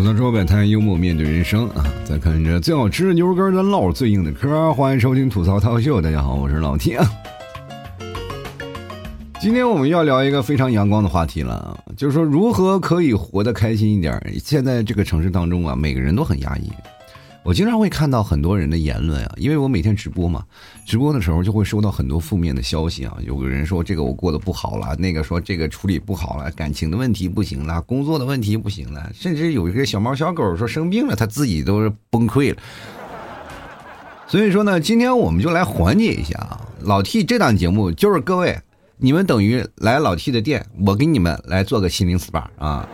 吐槽说摆摊，幽默面对人生啊！再看着最好吃的牛肉干，咱唠最硬的嗑。欢迎收听吐槽涛秀，大家好，我是老 T 啊。今天我们要聊一个非常阳光的话题了，就是说如何可以活得开心一点。现在这个城市当中啊，每个人都很压抑。我经常会看到很多人的言论啊，因为我每天直播嘛，直播的时候就会收到很多负面的消息啊。有个人说这个我过得不好了，那个说这个处理不好了，感情的问题不行了，工作的问题不行了，甚至有一个小猫小狗说生病了，他自己都是崩溃了。所以说呢，今天我们就来缓解一下啊。老 T 这档节目就是各位，你们等于来老 T 的店，我给你们来做个心灵 SPA 啊。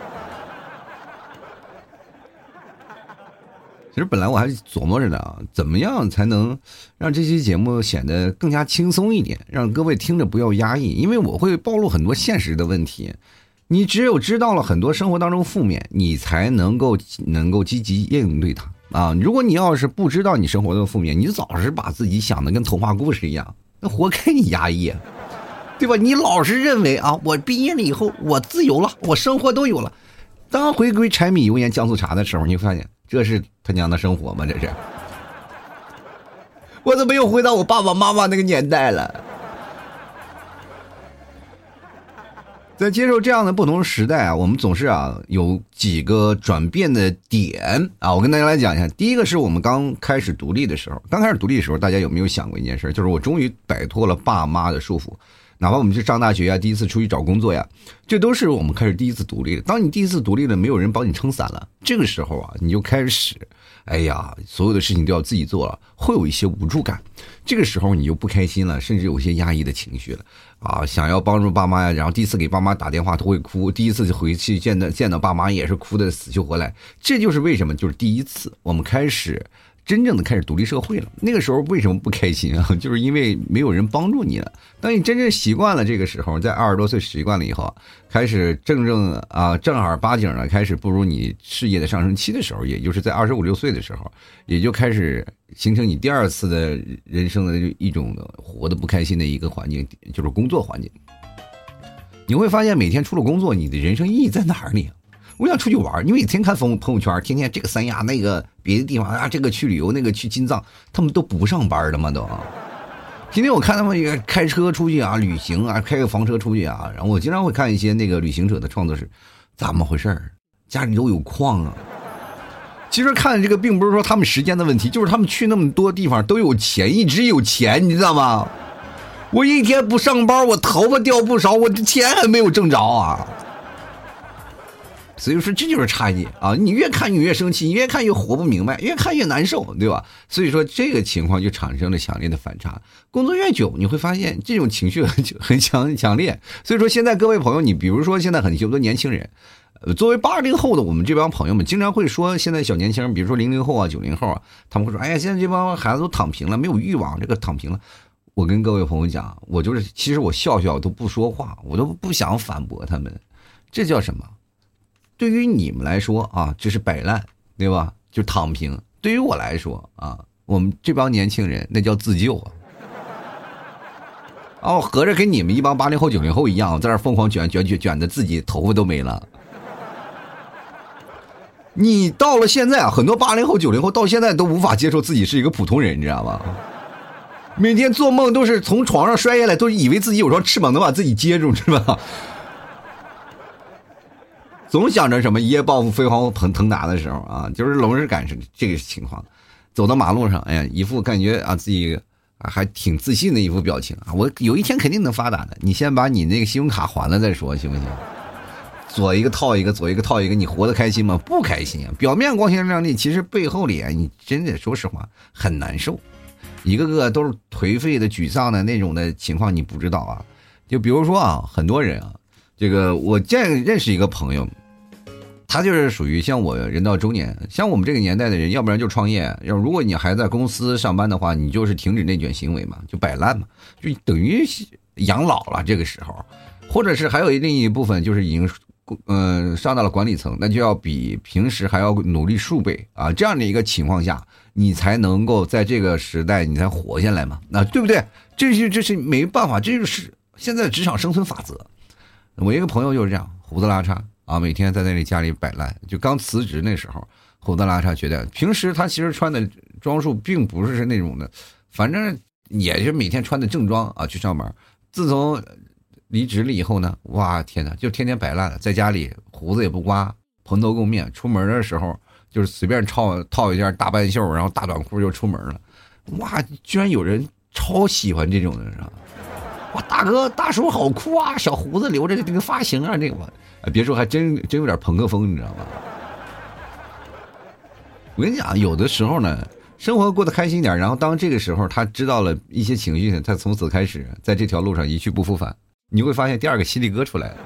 其实本来我还琢磨着呢，怎么样才能让这期节目显得更加轻松一点，让各位听着不要压抑。因为我会暴露很多现实的问题，你只有知道了很多生活当中负面，你才能够能够积极应对它啊。如果你要是不知道你生活的负面，你老是把自己想的跟童话故事一样，那活该你压抑，对吧？你老是认为啊，我毕业了以后我自由了，我生活都有了。当回归柴米油盐酱醋茶的时候，你会发现。这是他娘的生活吗？这是，我怎么又回到我爸爸妈妈那个年代了？在接受这样的不同时代啊，我们总是啊有几个转变的点啊。我跟大家来讲一下，第一个是我们刚开始独立的时候，刚开始独立的时候，大家有没有想过一件事？就是我终于摆脱了爸妈的束缚。哪怕我们去上大学呀，第一次出去找工作呀，这都是我们开始第一次独立。当你第一次独立了，没有人帮你撑伞了，这个时候啊，你就开始，哎呀，所有的事情都要自己做了，会有一些无助感。这个时候你就不开心了，甚至有些压抑的情绪了啊！想要帮助爸妈呀，然后第一次给爸妈打电话都会哭，第一次就回去见到见到爸妈也是哭的死去活来。这就是为什么，就是第一次我们开始。真正的开始独立社会了，那个时候为什么不开心啊？就是因为没有人帮助你了。当你真正习惯了这个时候，在二十多岁习惯了以后，开始正正啊正儿八经的开始步入你事业的上升期的时候，也就是在二十五六岁的时候，也就开始形成你第二次的人生的一种活得不开心的一个环境，就是工作环境。你会发现，每天除了工作，你的人生意义在哪里？我想出去玩，你每天看朋朋友圈，天天这个三亚那个别的地方啊，这个去旅游，那个去金藏，他们都不上班的吗？都。今天我看他们也开车出去啊，旅行啊，开个房车出去啊。然后我经常会看一些那个旅行者的创作是，怎么回事儿？家里都有矿啊。其实看这个并不是说他们时间的问题，就是他们去那么多地方都有钱，一直有钱，你知道吗？我一天不上班，我头发掉不少，我的钱还没有挣着啊。所以说这就是差异啊！你越看你越生气，你越看越活不明白，越看越难受，对吧？所以说这个情况就产生了强烈的反差。工作越久，你会发现这种情绪很 很强强烈。所以说现在各位朋友，你比如说现在很多年轻人，呃，作为八零后的我们这帮朋友们，经常会说现在小年轻，比如说零零后啊、九零后啊，他们会说：“哎呀，现在这帮孩子都躺平了，没有欲望，这个躺平了。”我跟各位朋友讲，我就是其实我笑笑都不说话，我都不想反驳他们，这叫什么？对于你们来说啊，这是摆烂，对吧？就躺平。对于我来说啊，我们这帮年轻人那叫自救啊。哦，合着跟你们一帮八零后、九零后一样，在那疯狂卷卷卷卷的，自己头发都没了。你到了现在啊，很多八零后、九零后到现在都无法接受自己是一个普通人，你知道吗？每天做梦都是从床上摔下来，都以为自己有双翅膀能把自己接住，是吧？总想着什么一夜暴富、飞黄腾腾达的时候啊，就是龙日赶上这个情况，走到马路上，哎呀，一副感觉啊自己还挺自信的一副表情啊，我有一天肯定能发达的。你先把你那个信用卡还了再说，行不行？左一个套一个，左一个套一个，你活得开心吗？不开心啊！表面光鲜亮丽，其实背后里啊你真的说实话很难受，一个个都是颓废的、沮丧的那种的情况，你不知道啊？就比如说啊，很多人啊。这个我见认识一个朋友，他就是属于像我人到中年，像我们这个年代的人，要不然就创业，要如果你还在公司上班的话，你就是停止内卷行为嘛，就摆烂嘛，就等于养老了。这个时候，或者是还有另一部分就是已经嗯上到了管理层，那就要比平时还要努力数倍啊。这样的一个情况下，你才能够在这个时代你才活下来嘛，那对不对？这是这是没办法，这就是现在职场生存法则。我一个朋友就是这样，胡子拉碴啊，每天在那里家里摆烂。就刚辞职那时候，胡子拉碴，觉得平时他其实穿的装束并不是是那种的，反正也是每天穿的正装啊去上班。自从离职了以后呢，哇天哪，就天天摆烂，在家里胡子也不刮，蓬头垢面，出门的时候就是随便套套一件大半袖，然后大短裤就出门了。哇，居然有人超喜欢这种的，是吧？大哥大叔好酷啊！小胡子留着这个发型啊，这个，别说还真真有点朋克风，你知道吗？我跟你讲，有的时候呢，生活过得开心点，然后当这个时候他知道了一些情绪，他从此开始在这条路上一去不复返，你会发现第二个犀利哥出来了。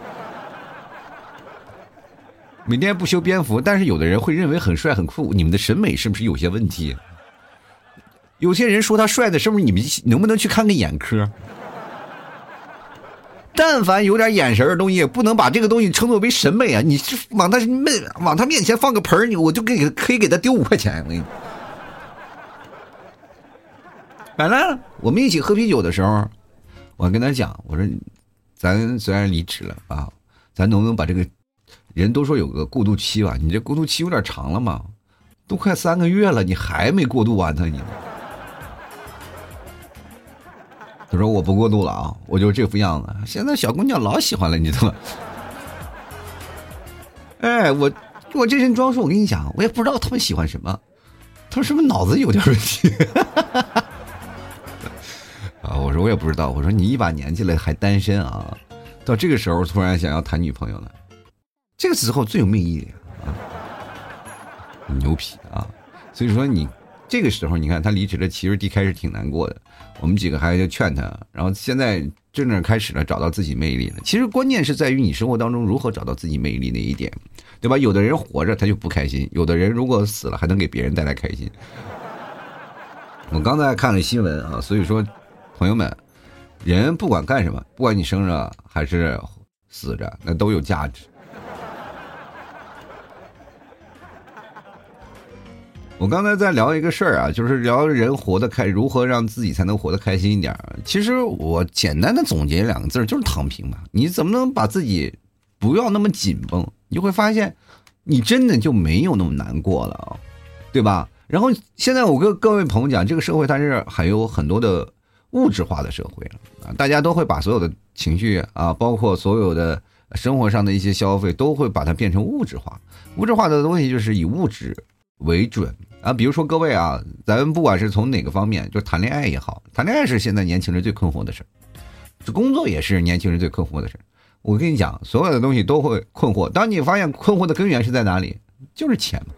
每天不修边幅，但是有的人会认为很帅很酷，你们的审美是不是有些问题？有些人说他帅的，是不是你们能不能去看个眼科？但凡有点眼神的东西，不能把这个东西称作为审美啊！你是往他面往他面前放个盆儿，你我就给可以给他丢五块钱。我跟你，反正我们一起喝啤酒的时候，我跟他讲，我说，咱虽然离职了啊，咱能不能把这个人都说有个过渡期吧？你这过渡期有点长了嘛，都快三个月了，你还没过渡完呢，你。他说：“我不过度了啊，我就这副样子。现在小姑娘老喜欢了，你知道吗？哎，我我这身装束，我跟你讲，我也不知道他们喜欢什么。他说是不是脑子有点问题？啊，我说我也不知道。我说你一把年纪了还单身啊？到这个时候突然想要谈女朋友了，这个时候最有魅力啊！牛皮啊！所以说你这个时候，你看他离职了，其实一开始挺难过的。”我们几个还就劝他，然后现在真正开始了找到自己魅力了。其实关键是在于你生活当中如何找到自己魅力那一点，对吧？有的人活着他就不开心，有的人如果死了还能给别人带来开心。我刚才看了新闻啊，所以说，朋友们，人不管干什么，不管你生着还是死着，那都有价值。我刚才在聊一个事儿啊，就是聊人活得开，如何让自己才能活得开心一点。其实我简单的总结两个字就是躺平嘛。你怎么能把自己不要那么紧绷？你就会发现，你真的就没有那么难过了啊，对吧？然后现在我跟各位朋友讲，这个社会它是还有很多的物质化的社会啊，大家都会把所有的情绪啊，包括所有的生活上的一些消费，都会把它变成物质化。物质化的东西就是以物质为准。啊，比如说各位啊，咱们不管是从哪个方面，就谈恋爱也好，谈恋爱是现在年轻人最困惑的事这工作也是年轻人最困惑的事我跟你讲，所有的东西都会困惑。当你发现困惑的根源是在哪里，就是钱嘛。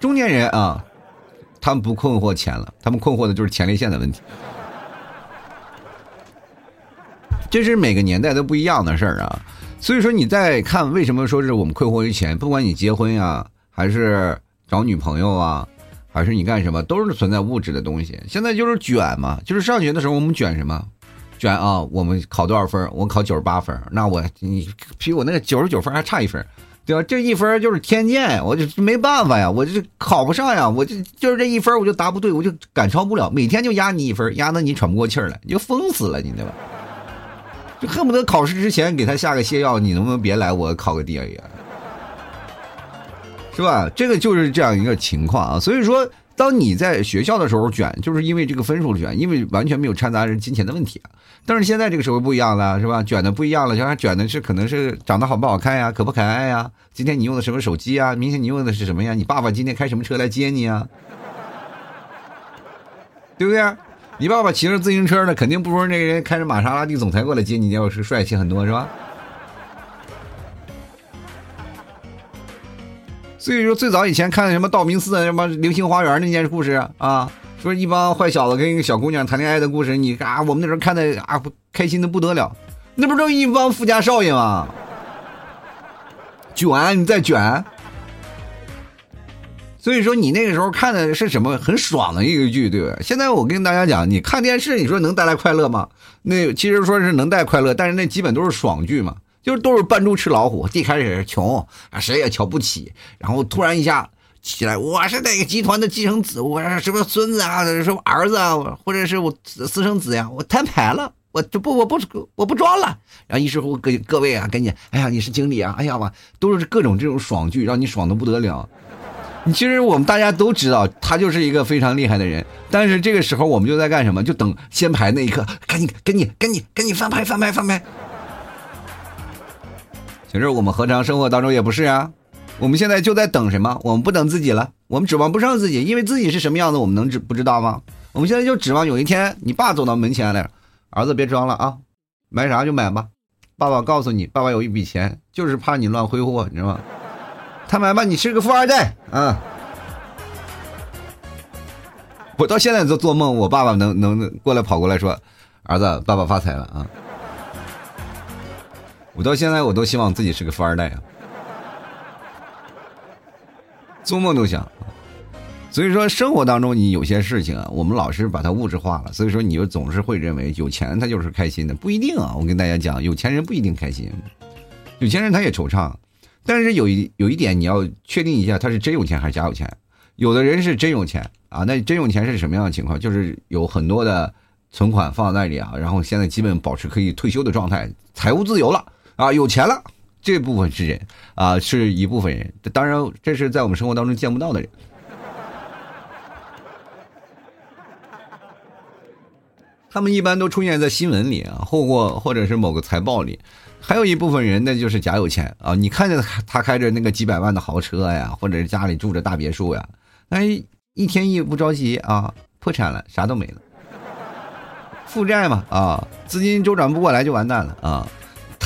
中年人啊，他们不困惑钱了，他们困惑的就是前列腺的问题。这是每个年代都不一样的事儿啊。所以说你在看为什么说是我们困惑于钱，不管你结婚呀。还是找女朋友啊，还是你干什么，都是存在物质的东西。现在就是卷嘛，就是上学的时候我们卷什么，卷啊，我们考多少分？我考九十八分，那我你比我那个九十九分还差一分，对吧？这一分就是天剑，我就没办法呀，我就考不上呀，我就就是这一分我就答不对，我就赶超不了，每天就压你一分，压得你喘不过气儿来，你就疯死了，你对吧？就恨不得考试之前给他下个泻药，你能不能别来，我考个第二呀？是吧？这个就是这样一个情况啊。所以说，当你在学校的时候卷，就是因为这个分数卷，因为完全没有掺杂着金钱的问题啊。但是现在这个社会不一样了，是吧？卷的不一样了，就像卷的是可能是长得好不好看呀，可不可爱呀？今天你用的什么手机啊？明天你用的是什么呀？你爸爸今天开什么车来接你啊？对不对？你爸爸骑着自行车呢，肯定不如那个人开着玛莎拉蒂总裁过来接你，要是帅气很多，是吧？所以说，最早以前看什么道明寺什么流星花园那件故事啊，说一帮坏小子跟一个小姑娘谈恋爱的故事，你啊，我们那时候看的啊，开心的不得了，那不都一帮富家少爷吗？卷，你再卷。所以说，你那个时候看的是什么很爽的一个剧，对吧？现在我跟大家讲，你看电视，你说能带来快乐吗？那其实说是能带快乐，但是那基本都是爽剧嘛。就是都是扮猪吃老虎，一开始穷啊，谁也瞧不起，然后突然一下起来，我是哪个集团的继承子，我是什么孙子啊，什么儿子啊，或者是我私生子呀，我摊牌了，我就不我不我不装了。然后于是乎各各位啊，赶紧，哎呀，你是经理啊，哎呀嘛，都是各种这种爽剧，让你爽的不得了。你其实我们大家都知道，他就是一个非常厉害的人。但是这个时候我们就在干什么？就等先排那一刻，赶紧赶紧赶紧赶紧翻牌翻牌翻牌。其实我们何尝生活当中也不是啊？我们现在就在等什么？我们不等自己了，我们指望不上自己，因为自己是什么样子，我们能知不知道吗？我们现在就指望有一天你爸走到门前来，儿子别装了啊，买啥就买吧。爸爸告诉你，爸爸有一笔钱，就是怕你乱挥霍，你知道吗？他买吧，你是个富二代啊！我到现在都做梦，我爸爸能能过来跑过来说，儿子，爸爸发财了啊！我到现在我都希望自己是个富二代啊，做梦都想。所以说，生活当中你有些事情啊，我们老是把它物质化了。所以说，你就总是会认为有钱他就是开心的，不一定啊。我跟大家讲，有钱人不一定开心，有钱人他也惆怅。但是有一有一点你要确定一下，他是真有钱还是假有钱。有的人是真有钱啊，那真有钱是什么样的情况？就是有很多的存款放在那里啊，然后现在基本保持可以退休的状态，财务自由了啊，有钱了。这部分是人啊，是一部分人。当然，这是在我们生活当中见不到的人。他们一般都出现在新闻里啊，或或或者是某个财报里。还有一部分人那，就是假有钱啊！你看见他开着那个几百万的豪车呀，或者是家里住着大别墅呀，哎，一天一不着急啊，破产了，啥都没了，负债嘛啊，资金周转不过来就完蛋了啊！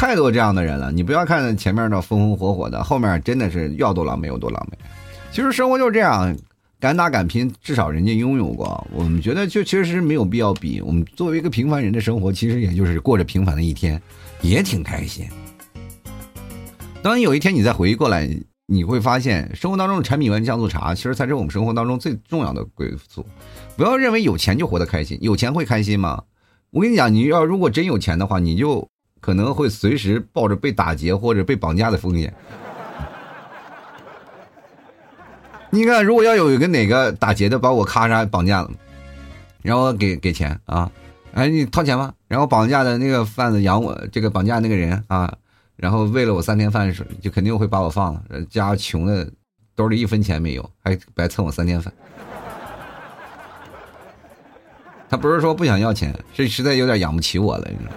太多这样的人了，你不要看前面的风风火火的，后面真的是要多狼狈有多狼狈。其实生活就是这样，敢打敢拼，至少人家拥有过。我们觉得就确实没有必要比。我们作为一个平凡人的生活，其实也就是过着平凡的一天。也挺开心。当有一天你再回忆过来，你会发现生活当中的柴米油盐酱醋茶，其实才是我们生活当中最重要的归宿。不要认为有钱就活得开心，有钱会开心吗？我跟你讲，你要如果真有钱的话，你就可能会随时抱着被打劫或者被绑架的风险。你看，如果要有一个哪个打劫的把我咔嚓绑架了，然后给给钱啊。哎，你掏钱吧，然后绑架的那个贩子养我，这个绑架那个人啊，然后喂了我三天饭，就肯定会把我放了。家穷的，兜里一分钱没有，还白蹭我三天饭。他不是说不想要钱，是实在有点养不起我了。你知道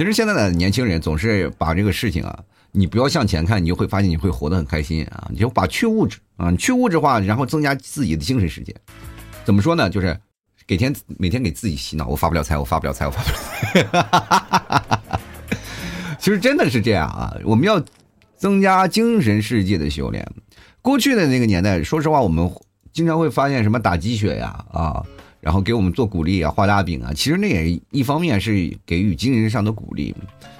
其实现在的年轻人总是把这个事情啊，你不要向前看，你就会发现你会活得很开心啊。你就把去物质啊，去物质化，然后增加自己的精神世界。怎么说呢？就是给天每天给自己洗脑，我发不了财，我发不了财，我发不了。其实真的是这样啊！我们要增加精神世界的修炼。过去的那个年代，说实话，我们经常会发现什么打鸡血呀啊，然后给我们做鼓励啊，画大饼啊。其实那也一方面是给予精神上的鼓励。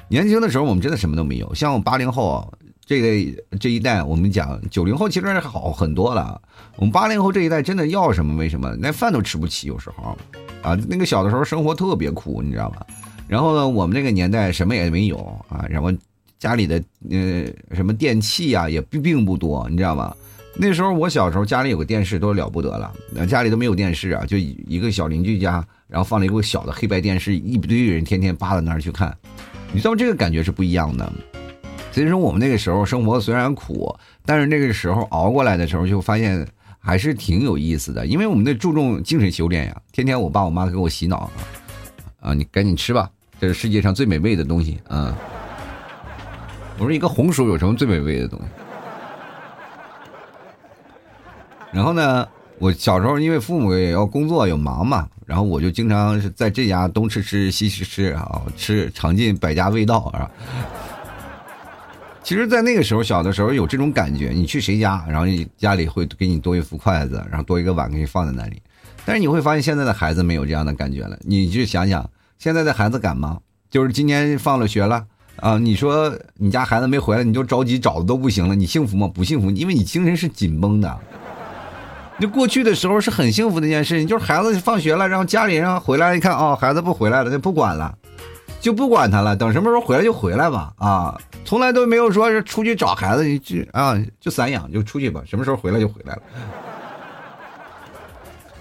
年轻的时候，我们真的什么都没有。像我八零后啊。这个这一代，我们讲九零后其实好很多了。我们八零后这一代真的要什么没什么，连饭都吃不起，有时候啊，那个小的时候生活特别苦，你知道吧？然后呢，我们那个年代什么也没有啊，然后家里的呃什么电器啊也并并不多，你知道吗？那时候我小时候家里有个电视都了不得了，那家里都没有电视啊，就一个小邻居家，然后放了一个小的黑白电视，一堆人天天扒到那儿去看，你知道这个感觉是不一样的。所以说，我们那个时候生活虽然苦，但是那个时候熬过来的时候，就发现还是挺有意思的。因为我们那注重精神修炼呀，天天我爸我妈给我洗脑啊，你赶紧吃吧，这是世界上最美味的东西啊！我说一个红薯有什么最美味的东西？然后呢，我小时候因为父母也要工作，有忙嘛，然后我就经常是在这家东吃吃西吃吃啊，吃尝尽百家味道啊。其实，在那个时候，小的时候有这种感觉。你去谁家，然后家里会给你多一副筷子，然后多一个碗给你放在那里。但是你会发现，现在的孩子没有这样的感觉了。你去想想，现在的孩子敢吗？就是今天放了学了啊，你说你家孩子没回来，你就着急找的都不行了。你幸福吗？不幸福，因为你精神是紧绷的。就过去的时候是很幸福的一件事情，就是孩子放学了，然后家里人回来一看，哦，孩子不回来了，就不管了。就不管他了，等什么时候回来就回来吧。啊，从来都没有说是出去找孩子，就啊就散养就出去吧，什么时候回来就回来了。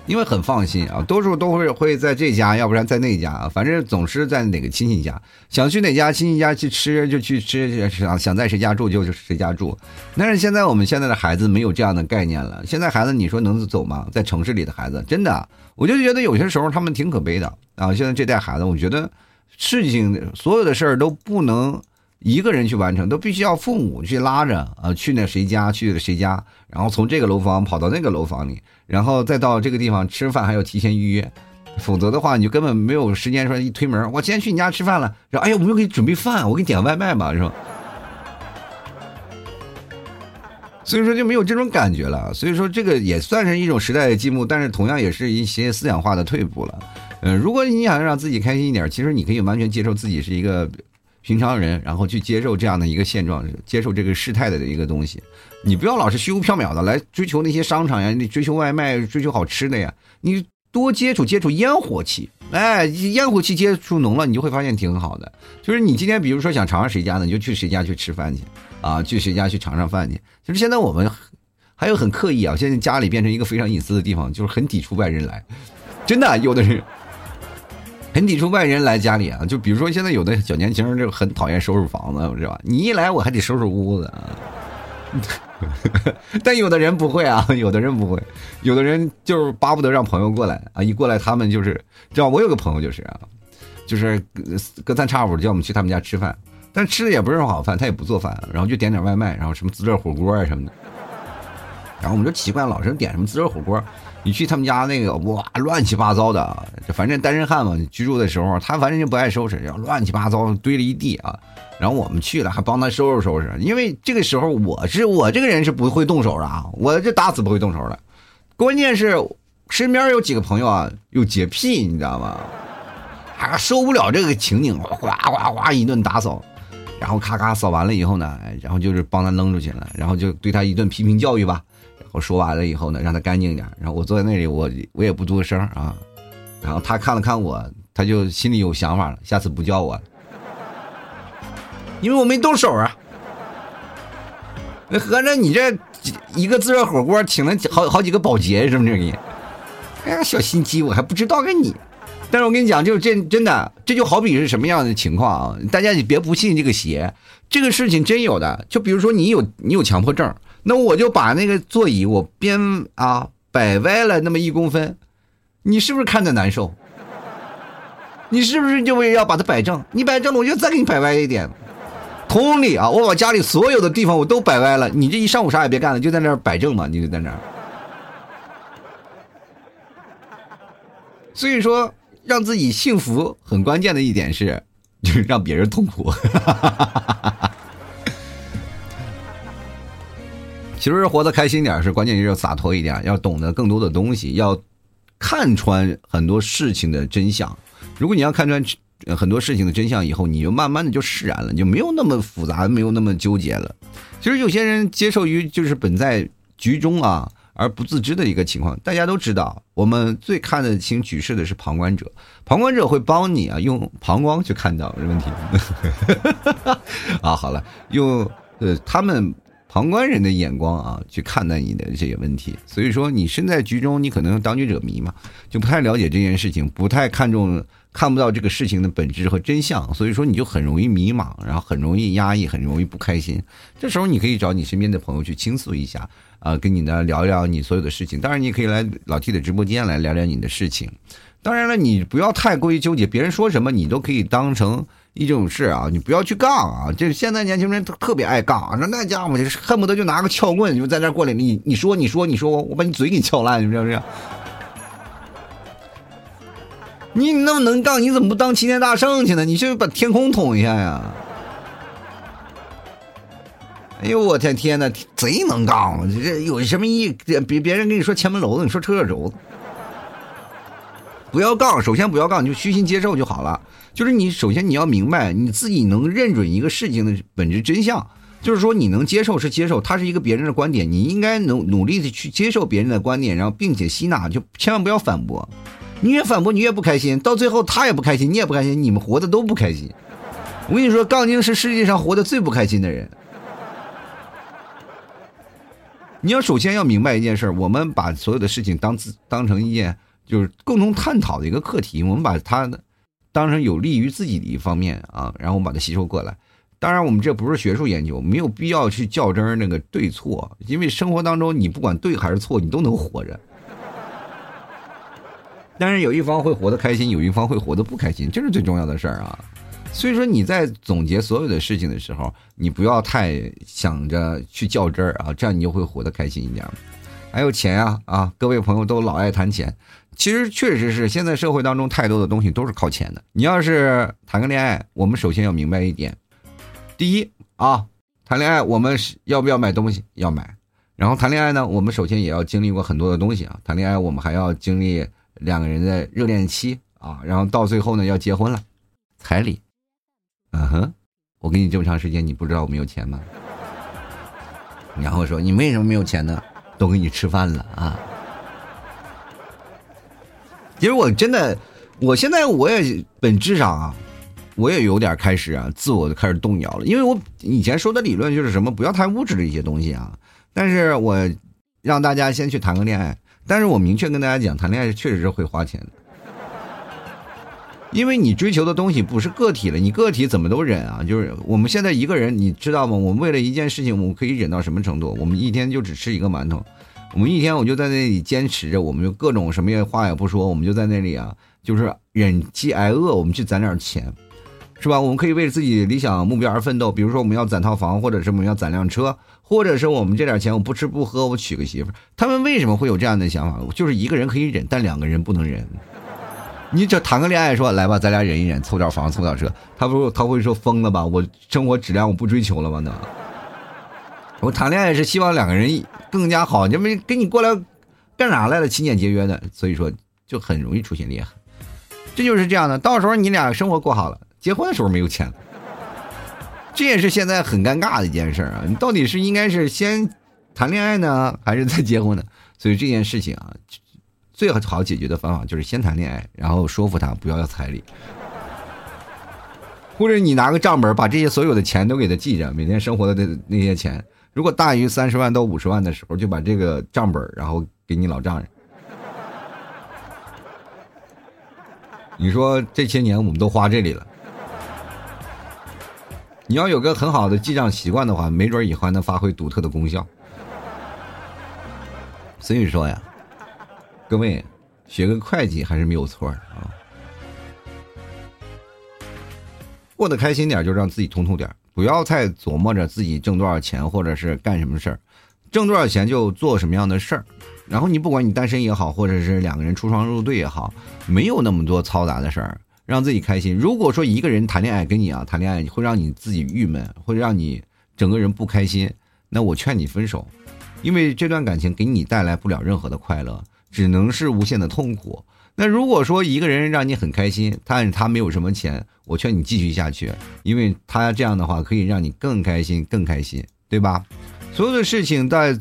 因为很放心啊，多数都会会在这家，要不然在那家啊，反正总是在哪个亲戚家，想去哪家亲戚家去吃就去吃，想想在谁家住就谁家住。但是现在我们现在的孩子没有这样的概念了，现在孩子你说能走吗？在城市里的孩子，真的，我就觉得有些时候他们挺可悲的啊。现在这代孩子，我觉得事情所有的事儿都不能。一个人去完成都必须要父母去拉着啊，去那谁家去谁家，然后从这个楼房跑到那个楼房里，然后再到这个地方吃饭还要提前预约，否则的话你就根本没有时间说一推门，我今天去你家吃饭了，然后哎呀，我又给你准备饭，我给你点外卖吧，是吧？所以说就没有这种感觉了，所以说这个也算是一种时代的进步，但是同样也是一些思想化的退步了。嗯，如果你想让自己开心一点，其实你可以完全接受自己是一个。平常人，然后去接受这样的一个现状，接受这个事态的一个东西，你不要老是虚无缥缈的来追求那些商场呀，你追求外卖，追求好吃的呀，你多接触接触烟火气，哎，烟火气接触浓了，你就会发现挺好的。就是你今天比如说想尝尝谁家的，你就去谁家去吃饭去啊，去谁家去尝尝饭去。就是现在我们还有很刻意啊，现在家里变成一个非常隐私的地方，就是很抵触外人来，真的有的人。很抵触外人来家里啊，就比如说现在有的小年轻人就很讨厌收拾房子，是吧？你一来我还得收拾屋子啊。但有的人不会啊，有的人不会，有的人就是巴不得让朋友过来啊，一过来他们就是知道。我有个朋友就是啊，就是隔三差五叫我们去他们家吃饭，但吃的也不是什么好饭，他也不做饭，然后就点点外卖，然后什么自热火锅啊什么的。然后我们就奇怪，老是点什么自热火锅。你去他们家那个哇，乱七八糟的，反正单身汉嘛，居住的时候他反正就不爱收拾，要乱七八糟堆了一地啊。然后我们去了，还帮他收拾收拾。因为这个时候我是我这个人是不会动手的啊，我这打死不会动手的。关键是身边有几个朋友啊有洁癖，你知道吗？还受不了这个情景，哗哗哗一顿打扫，然后咔咔扫完了以后呢，然后就是帮他扔出去了，然后就对他一顿批评教育吧。我说完了以后呢，让他干净点。然后我坐在那里，我我也不多声啊。然后他看了看我，他就心里有想法了，下次不叫我了，因为我没动手啊。那合着你这一个自热火锅请了好好几个保洁是不是你？哎呀，小心机，我还不知道个你。但是我跟你讲，就这真的，这就好比是什么样的情况啊？大家你别不信这个邪，这个事情真有的。就比如说你有你有强迫症。那我就把那个座椅我边啊摆歪了那么一公分，你是不是看着难受？你是不是就为要把它摆正？你摆正了，我就再给你摆歪一点。同理啊，我把家里所有的地方我都摆歪了，你这一上午啥也别干了，就在那儿摆正嘛，你就在那儿。所以说，让自己幸福很关键的一点是，就是让别人痛苦。其实活得开心点是关键，就是要洒脱一点，要懂得更多的东西，要看穿很多事情的真相。如果你要看穿很多事情的真相以后，你就慢慢的就释然了，就没有那么复杂，没有那么纠结了。其实有些人接受于就是本在局中啊而不自知的一个情况。大家都知道，我们最看得清局势的是旁观者，旁观者会帮你啊用膀胱去看到问题。啊，好了，用呃他们。旁观人的眼光啊，去看待你的这些问题，所以说你身在局中，你可能当局者迷嘛，就不太了解这件事情，不太看重，看不到这个事情的本质和真相，所以说你就很容易迷茫，然后很容易压抑，很容易不开心。这时候你可以找你身边的朋友去倾诉一下，啊，跟你呢聊一聊你所有的事情。当然，你可以来老 T 的直播间来聊聊你的事情。当然了，你不要太过于纠结，别人说什么你都可以当成。一种事啊，你不要去杠啊！这现在年轻人特特别爱杠，那那家伙就恨不得就拿个撬棍就在那过来，你你说你说你说我我把你嘴给撬烂，是不知道？你那么能杠，你怎么不当齐天大圣去呢？你去把天空捅一下呀！哎呦我天天呐，贼能杠！这有什么意？别别人跟你说前门楼子，你说车轴子。不要杠，首先不要杠，你就虚心接受就好了。就是你首先你要明白你自己能认准一个事情的本质真相，就是说你能接受是接受，它是一个别人的观点，你应该努努力的去接受别人的观点，然后并且吸纳，就千万不要反驳。你越反驳你越不开心，到最后他也不开心，你也不开心，你们活的都不开心。我跟你说，杠精是世界上活的最不开心的人。你要首先要明白一件事我们把所有的事情当自当成一件。就是共同探讨的一个课题，我们把它当成有利于自己的一方面啊，然后我们把它吸收过来。当然，我们这不是学术研究，没有必要去较真儿那个对错，因为生活当中你不管对还是错，你都能活着。但是有一方会活得开心，有一方会活得不开心，这是最重要的事儿啊。所以说你在总结所有的事情的时候，你不要太想着去较真儿啊，这样你就会活得开心一点。还有钱啊啊，各位朋友都老爱谈钱，其实确实是现在社会当中太多的东西都是靠钱的。你要是谈个恋爱，我们首先要明白一点。第一啊，谈恋爱我们要不要买东西？要买。然后谈恋爱呢，我们首先也要经历过很多的东西啊。谈恋爱我们还要经历两个人的热恋期啊，然后到最后呢要结婚了，彩礼。嗯哼，我给你这么长时间，你不知道我没有钱吗？然后说你为什么没有钱呢？都给你吃饭了啊。其实我真的，我现在我也本质上啊。我也有点开始啊，自我开始动摇了，因为我以前说的理论就是什么不要太物质的一些东西啊。但是我让大家先去谈个恋爱，但是我明确跟大家讲，谈恋爱确实是会花钱的，因为你追求的东西不是个体了，你个体怎么都忍啊？就是我们现在一个人，你知道吗？我们为了一件事情，我们可以忍到什么程度？我们一天就只吃一个馒头，我们一天我就在那里坚持着，我们就各种什么也话也不说，我们就在那里啊，就是忍饥挨饿，我们去攒点钱。是吧？我们可以为自己理想目标而奋斗。比如说，我们要攒套房，或者是我们要攒辆车，或者是我们这点钱，我不吃不喝，我娶个媳妇。他们为什么会有这样的想法？就是一个人可以忍，但两个人不能忍。你这谈个恋爱，说来吧，咱俩忍一忍，凑点房，凑点车。他不，他会说疯了吧？我生活质量我不追求了吗？那我谈恋爱是希望两个人更加好。你们跟你过来干啥来了？勤俭节约的，所以说就很容易出现裂痕。这就是这样的。到时候你俩生活过好了。结婚的时候没有钱了，这也是现在很尴尬的一件事啊！你到底是应该是先谈恋爱呢，还是再结婚呢？所以这件事情啊，最好解决的方法就是先谈恋爱，然后说服他不要要彩礼，或者你拿个账本把这些所有的钱都给他记着，每天生活的那那些钱，如果大于三十万到五十万的时候，就把这个账本然后给你老丈人。你说这些年我们都花这里了。你要有个很好的记账习惯的话，没准以后还能发挥独特的功效。所以说呀，各位学个会计还是没有错的啊。过得开心点就让自己通透点，不要太琢磨着自己挣多少钱或者是干什么事儿，挣多少钱就做什么样的事儿。然后你不管你单身也好，或者是两个人出双入对也好，没有那么多嘈杂的事儿。让自己开心。如果说一个人谈恋爱跟你啊谈恋爱会让你自己郁闷，会让你整个人不开心，那我劝你分手，因为这段感情给你带来不了任何的快乐，只能是无限的痛苦。那如果说一个人让你很开心，但是他没有什么钱，我劝你继续下去，因为他这样的话可以让你更开心，更开心，对吧？所有的事情在，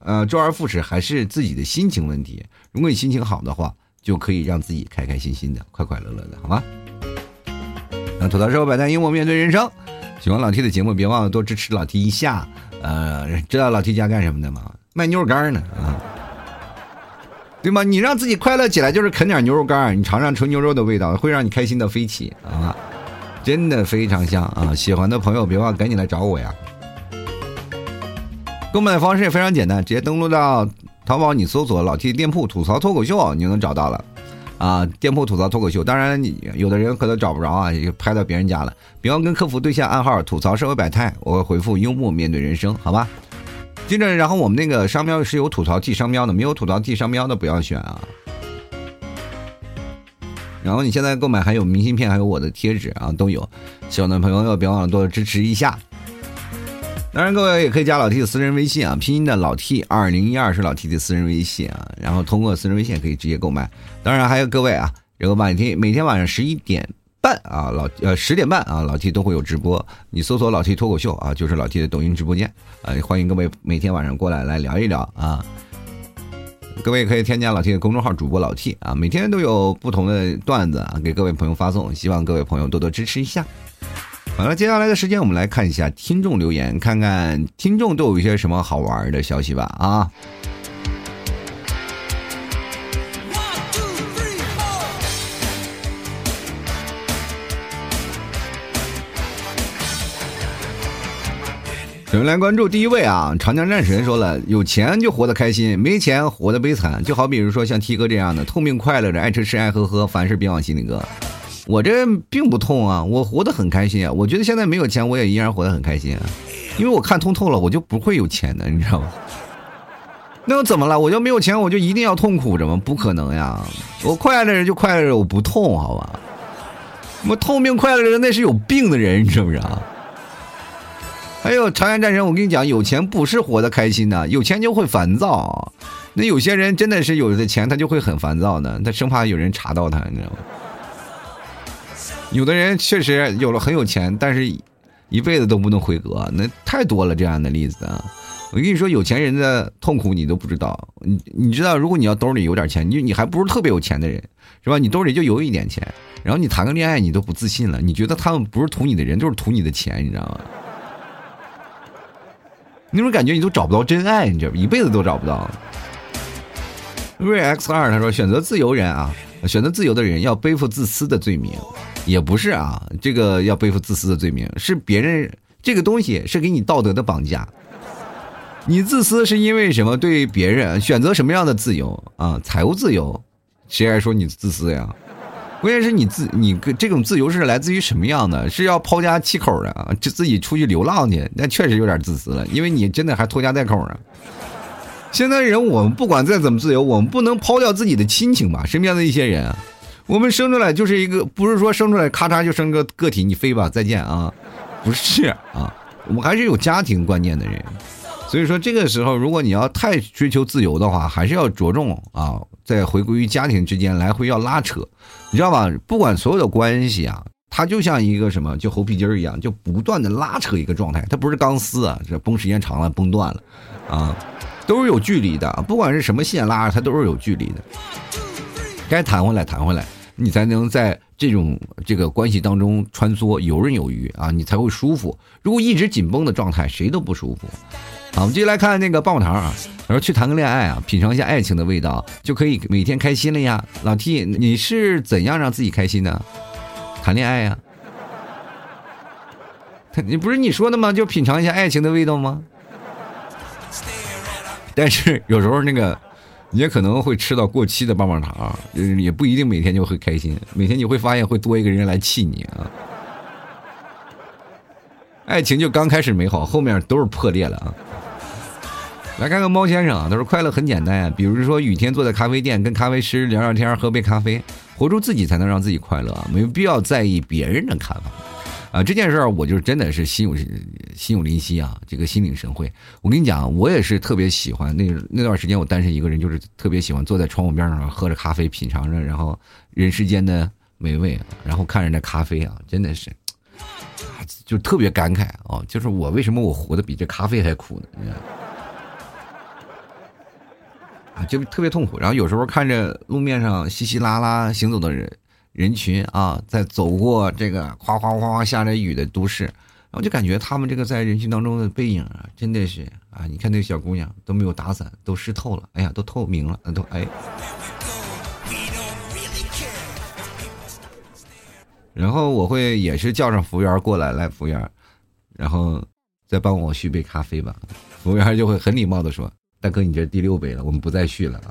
呃，周而复始，还是自己的心情问题。如果你心情好的话。就可以让自己开开心心的、快快乐乐的，好吗？那吐槽社会百态，幽默面对人生。喜欢老 T 的节目，别忘了多支持老 T 一下。呃，知道老 T 家干什么的吗？卖牛肉干呢啊，对吗？你让自己快乐起来，就是啃点牛肉干，你尝尝纯牛肉的味道，会让你开心的飞起啊！真的非常香啊！喜欢的朋友别忘赶紧来找我呀。购买方式也非常简单，直接登录到。淘宝，你搜索老 T 店铺吐槽脱口秀，你就能找到了，啊，店铺吐槽脱口秀。当然，你有的人可能找不着啊，也拍到别人家了。别忘跟客服对下暗号，吐槽社会百态，我会回复幽默面对人生，好吧？接着，然后我们那个商标是有吐槽 T 商标的，没有吐槽 T 商标的不要选啊。然后你现在购买还有明信片，还有我的贴纸啊，都有。喜欢的朋友别忘了多支持一下。当然，各位也可以加老 T 的私人微信啊，拼音的老 T 二零一二是老 T 的私人微信啊，然后通过私人微信可以直接购买。当然，还有各位啊，这个每天每天晚上十一点半啊，老呃十点半啊，老 T 都会有直播。你搜索老 T 脱口秀啊，就是老 T 的抖音直播间啊，欢迎各位每天晚上过来来聊一聊啊。各位可以添加老 T 的公众号主播老 T 啊，每天都有不同的段子啊，给各位朋友发送，希望各位朋友多多支持一下。好了，接下来的时间我们来看一下听众留言，看看听众都有一些什么好玩的消息吧啊。首先来关注第一位啊，长江战神说了，有钱就活得开心，没钱活得悲惨。就好比如说像 T 哥这样的，痛并快乐着，爱吃吃，爱喝喝，凡事别往心里搁。我这并不痛啊，我活得很开心啊。我觉得现在没有钱，我也依然活得很开心啊，因为我看通透了，我就不会有钱的，你知道吗？那又怎么了？我就没有钱，我就一定要痛苦着吗？不可能呀！我快乐着就快乐着，我不痛，好吧？我痛并快乐着，那是有病的人，你知不知道？哎呦朝鲜战神，我跟你讲，有钱不是活得开心的，有钱就会烦躁。那有些人真的是有的钱，他就会很烦躁的，他生怕有人查到他，你知道吗？有的人确实有了很有钱，但是一辈子都不能回格，那太多了这样的例子啊！我跟你说，有钱人的痛苦你都不知道。你你知道，如果你要兜里有点钱，你你还不是特别有钱的人，是吧？你兜里就有一点钱，然后你谈个恋爱，你都不自信了，你觉得他们不是图你的人，就是图你的钱，你知道吗？那种感觉你都找不到真爱，你知道一辈子都找不到。瑞 X 二他说，选择自由人啊。选择自由的人要背负自私的罪名，也不是啊，这个要背负自私的罪名是别人这个东西是给你道德的绑架。你自私是因为什么？对别人选择什么样的自由啊？财务自由，谁还说你自私呀？关键是你自你这种自由是来自于什么样的？是要抛家弃口的啊？就自己出去流浪去？那确实有点自私了，因为你真的还拖家带口啊。现在人，我们不管再怎么自由，我们不能抛掉自己的亲情吧？身边的一些人，我们生出来就是一个，不是说生出来咔嚓就生个个体，你飞吧，再见啊！不是啊，我们还是有家庭观念的人。所以说，这个时候如果你要太追求自由的话，还是要着重啊，在回归于家庭之间来回要拉扯，你知道吧？不管所有的关系啊，它就像一个什么，就猴皮筋儿一样，就不断的拉扯一个状态。它不是钢丝啊，这绷时间长了崩断了啊。都是有距离的，不管是什么线拉，它都是有距离的。该弹回来弹回来，你才能在这种这个关系当中穿梭游刃有余啊，你才会舒服。如果一直紧绷的状态，谁都不舒服。好，我们继续来看那个棒棒糖啊，他说去谈个恋爱啊，品尝一下爱情的味道，就可以每天开心了呀。老 T，你是怎样让自己开心的？谈恋爱呀？你不是你说的吗？就品尝一下爱情的味道吗？但是有时候那个，也可能会吃到过期的棒棒糖，也不一定每天就会开心。每天你会发现会多一个人来气你啊。爱情就刚开始美好，后面都是破裂了啊。来看看猫先生啊，他说快乐很简单啊，比如说雨天坐在咖啡店跟咖啡师聊聊天，喝杯咖啡，活出自己才能让自己快乐啊，没有必要在意别人的看法。啊，这件事儿我就真的是心有心有灵犀啊，这个心领神会。我跟你讲，我也是特别喜欢那那段时间，我单身一个人，就是特别喜欢坐在窗户边上，喝着咖啡，品尝着然后人世间的美味，然后看着那咖啡啊，真的是，就特别感慨啊，就是我为什么我活得比这咖啡还苦呢？啊，就特别痛苦。然后有时候看着路面上稀稀拉拉行走的人。人群啊，在走过这个哗哗哗哗下着雨的都市，然后就感觉他们这个在人群当中的背影啊，真的是啊，你看那个小姑娘都没有打伞，都湿透了，哎呀，都透明了，都哎。然后我会也是叫上服务员过来，来服务员，然后再帮我续杯咖啡吧。服务员就会很礼貌的说：“大哥，你这第六杯了，我们不再续了啊。”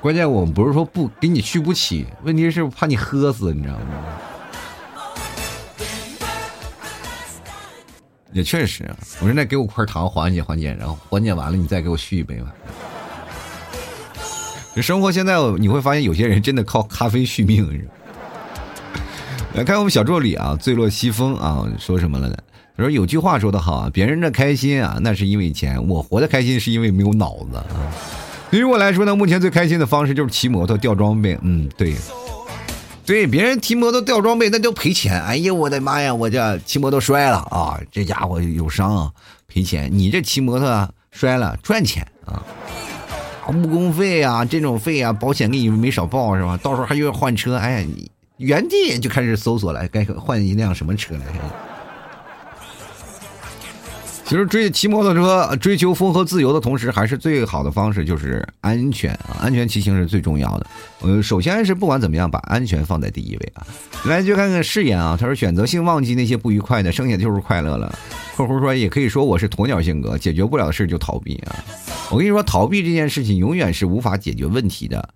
关键我们不是说不给你续不起，问题是怕你喝死，你知道吗？也确实，我说那给我块糖缓解缓解，然后缓解完了你再给我续一杯吧。这生活现在你会发现有些人真的靠咖啡续命，来看我们小助理啊，醉落西风啊，说什么了呢？说有句话说的好啊，别人的开心啊，那是因为钱；我活的开心是因为没有脑子啊。对于我来说呢，目前最开心的方式就是骑摩托掉装备。嗯，对，对，别人骑摩托掉装备那叫赔钱。哎呀，我的妈呀，我这骑摩托摔了啊，这家伙有伤啊，赔钱。你这骑摩托摔了赚钱啊，误工费啊，这种费啊，保险给你们没少报是吧？到时候还又要换车，哎呀，原地就开始搜索了，该换一辆什么车来？其实追骑摩托车追求风和自由的同时，还是最好的方式就是安全啊！安全骑行是最重要的。呃，首先是不管怎么样，把安全放在第一位啊。来，就看看誓言啊。他说：“选择性忘记那些不愉快的，剩下就是快乐了。”括弧说也可以说我是鸵鸟性格，解决不了的事就逃避啊。我跟你说，逃避这件事情永远是无法解决问题的。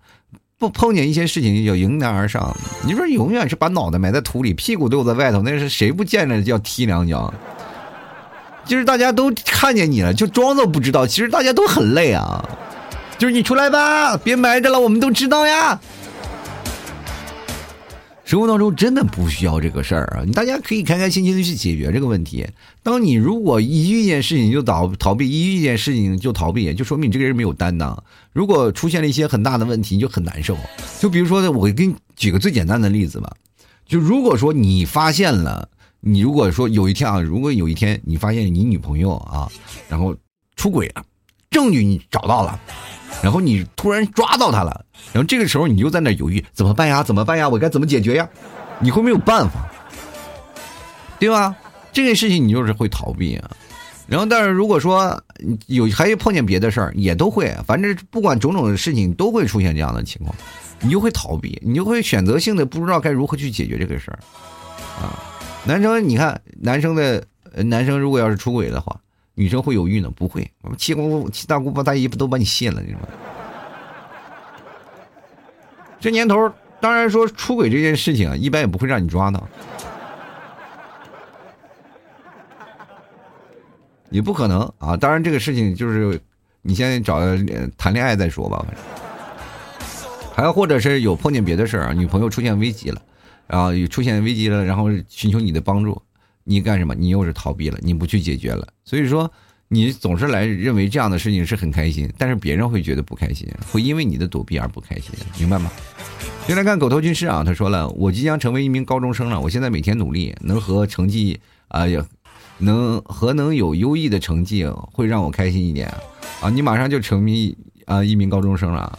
不碰见一些事情就迎难而上，你说永远是把脑袋埋在土里，屁股露在外头，那是谁不见着就要踢两脚？就是大家都看见你了，就装作不知道。其实大家都很累啊。就是你出来吧，别埋着了，我们都知道呀。生活当中真的不需要这个事儿啊，大家可以开开心心的去解决这个问题。当你如果一遇见事情就逃逃避，一遇见事情就逃避，就说明你这个人没有担当。如果出现了一些很大的问题，你就很难受。就比如说，我给你举个最简单的例子吧。就如果说你发现了。你如果说有一天啊，如果有一天你发现你女朋友啊，然后出轨了，证据你找到了，然后你突然抓到她了，然后这个时候你就在那犹豫，怎么办呀？怎么办呀？我该怎么解决呀？你会没有办法，对吧？这件事情你就是会逃避啊。然后，但是如果说有还有碰见别的事儿，也都会，反正不管种种的事情都会出现这样的情况，你就会逃避，你就会选择性的不知道该如何去解决这个事儿，啊。男生，你看，男生的男生如果要是出轨的话，女生会犹豫呢？不会，七姑七大姑八大姨不都把你卸了？这年头，当然说出轨这件事情啊，一般也不会让你抓到，也不可能啊。当然，这个事情就是你先找谈恋爱再说吧，反正，还或者是有碰见别的事儿啊，女朋友出现危机了。然后出现危机了，然后寻求你的帮助，你干什么？你又是逃避了，你不去解决了。所以说，你总是来认为这样的事情是很开心，但是别人会觉得不开心，会因为你的躲避而不开心，明白吗？先来看狗头军师啊，他说了，我即将成为一名高中生了，我现在每天努力，能和成绩啊，能和能有优异的成绩，会让我开心一点啊。你马上就成为啊一名高中生了。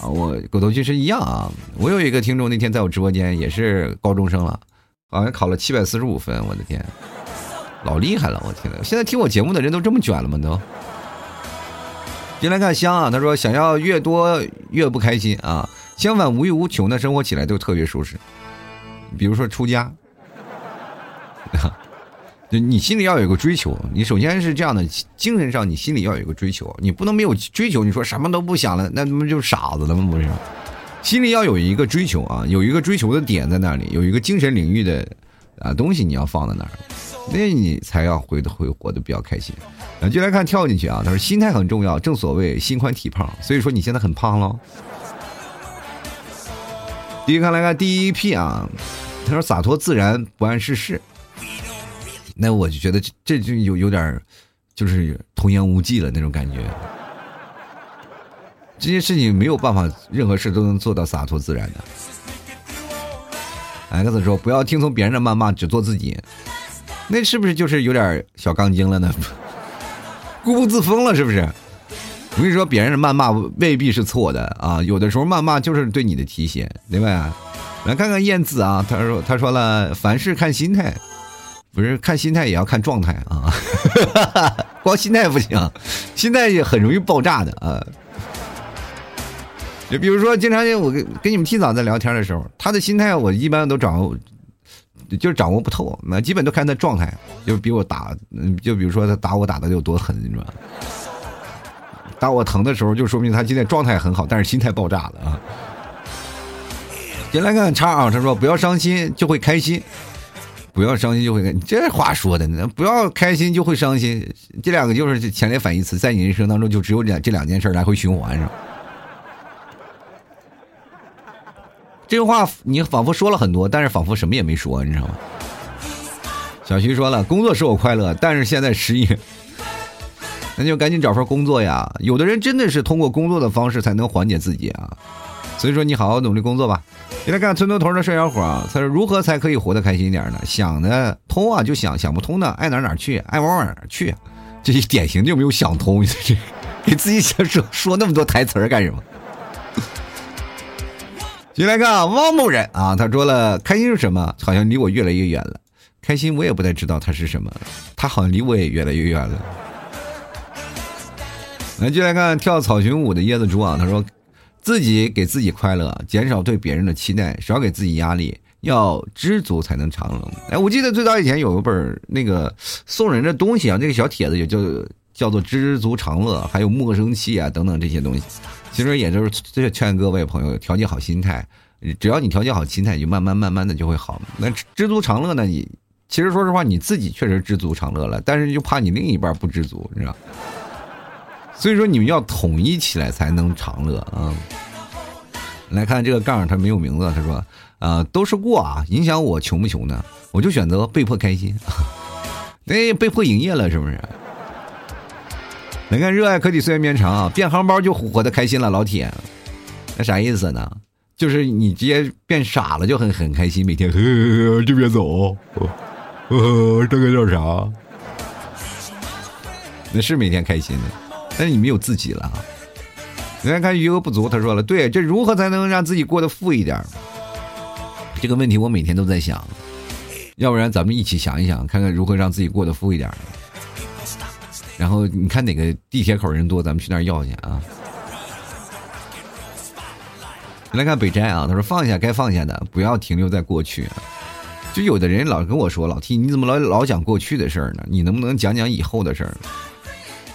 啊，我狗头军师一样啊！我有一个听众那天在我直播间也是高中生了，好像考了七百四十五分，我的天，老厉害了！我天呐，现在听我节目的人都这么卷了吗？都。进来看香啊，他说想要越多越不开心啊，相反无欲无求的生活起来都特别舒适。比如说出家。就你心里要有一个追求，你首先是这样的，精神上你心里要有一个追求，你不能没有追求，你说什么都不想了，那他妈就傻子了吗？不是，心里要有一个追求啊，有一个追求的点在那里，有一个精神领域的啊东西你要放在那儿，那你才要会会活得比较开心。啊，就来看跳进去啊，他说心态很重要，正所谓心宽体胖，所以说你现在很胖喽。第一看来看第一批啊，他说洒脱自然，不谙世事。那我就觉得这这就有有点，就是童言无忌了那种感觉。这件事情没有办法，任何事都能做到洒脱自然的。X 说：“不要听从别人的谩骂，只做自己。”那是不是就是有点小杠精了呢？固步自封了是不是？我跟你说，别人的谩骂未必是错的啊，有的时候谩骂就是对你的提醒，对吧？来看看燕子啊，他说他说了，凡事看心态。不是看心态也要看状态啊，光心态不行，心态也很容易爆炸的啊。就比如说，经常我跟跟你们提早在聊天的时候，他的心态我一般都掌握，就是掌握不透，那基本都看他状态，就比我打，就比如说他打我打的有多狠，你知道吗？打我疼的时候，就说明他今天状态很好，但是心态爆炸了啊。先来看叉啊，他说不要伤心就会开心。不要伤心就会开，这话说的呢。不要开心就会伤心，这两个就是前列反义词，在你人生当中就只有两这两件事来回循环上？这个话你仿佛说了很多，但是仿佛什么也没说，你知道吗？小徐说了，工作使我快乐，但是现在失业，那就赶紧找份工作呀。有的人真的是通过工作的方式才能缓解自己啊。所以说，你好好努力工作吧。你来看村头头的帅小伙啊，他说：“如何才可以活得开心一点呢？想的通啊，就想想不通的，爱哪哪去，爱往哪去。这些典型就没有想通，这 给自己想说说那么多台词干什么？” 进来看汪某人啊，他说了：“开心是什么？好像离我越来越远了。开心我也不太知道它是什么，它好像离我也越来越远了。来，进来看跳草裙舞的椰子猪啊，他说自己给自己快乐，减少对别人的期待，少给自己压力，要知足才能长乐。哎，我记得最早以前有一本那个送人的东西啊，那个小帖子也叫叫做知足常乐，还有莫生气啊等等这些东西，其实也就是这劝各位朋友调节好心态，只要你调节好心态，就慢慢慢慢的就会好。那知足常乐呢？你其实说实话，你自己确实知足常乐了，但是就怕你另一半不知足，你知道。所以说你们要统一起来才能长乐啊！来看这个杠，他没有名字，他说：“啊，都是过啊，影响我穷不穷呢？我就选择被迫开心，哎，被迫营业了，是不是？”来看热爱可抵岁月绵长啊，变行包就活得开心了，老铁，那啥意思呢？就是你直接变傻了就很很开心，每天呵呵呵就别走，呵呵，这个叫啥？那是每天开心的。但是你没有自己了你来看余额不足，他说了，对，这如何才能让自己过得富一点？这个问题我每天都在想，要不然咱们一起想一想，看看如何让自己过得富一点。然后你看哪个地铁口人多，咱们去那儿要去啊！来看北斋啊，他说放下该放下的，不要停留在过去。就有的人老跟我说，老 T 你怎么老老讲过去的事儿呢？你能不能讲讲以后的事儿？